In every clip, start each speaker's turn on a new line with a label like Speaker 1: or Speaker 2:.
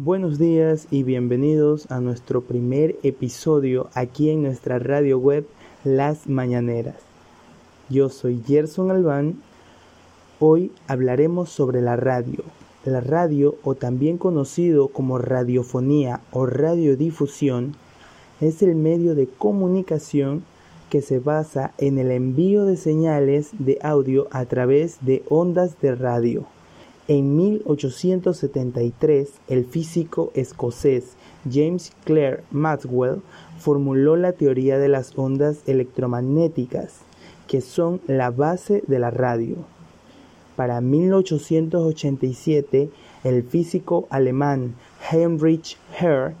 Speaker 1: Buenos días y bienvenidos a nuestro primer episodio aquí en nuestra radio web Las Mañaneras. Yo soy Gerson Albán. Hoy hablaremos sobre la radio. La radio, o también conocido como radiofonía o radiodifusión, es el medio de comunicación que se basa en el envío de señales de audio a través de ondas de radio. En 1873, el físico escocés James Clerk Maxwell formuló la teoría de las ondas electromagnéticas, que son la base de la radio. Para 1887, el físico alemán Heinrich Hertz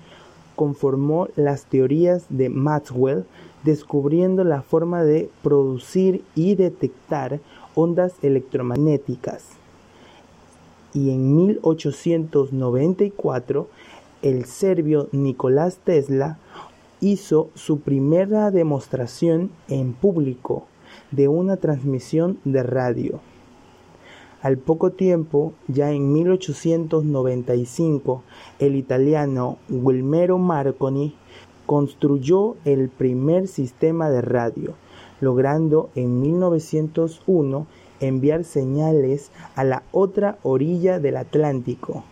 Speaker 1: conformó las teorías de Maxwell, descubriendo la forma de producir y detectar ondas electromagnéticas y en 1894 el serbio Nicolás Tesla hizo su primera demostración en público de una transmisión de radio. Al poco tiempo, ya en 1895, el italiano Guilmero Marconi construyó el primer sistema de radio, logrando en 1901 enviar señales a la otra orilla del Atlántico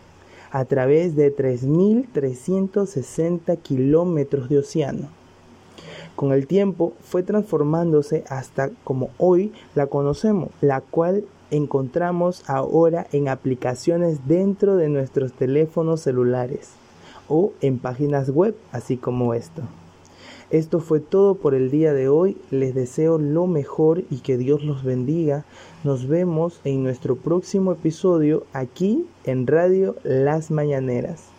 Speaker 1: a través de 3.360 kilómetros de océano. Con el tiempo fue transformándose hasta como hoy la conocemos, la cual encontramos ahora en aplicaciones dentro de nuestros teléfonos celulares o en páginas web, así como esto. Esto fue todo por el día de hoy. Les deseo lo mejor y que Dios los bendiga. Nos vemos en nuestro próximo episodio aquí en Radio Las Mañaneras.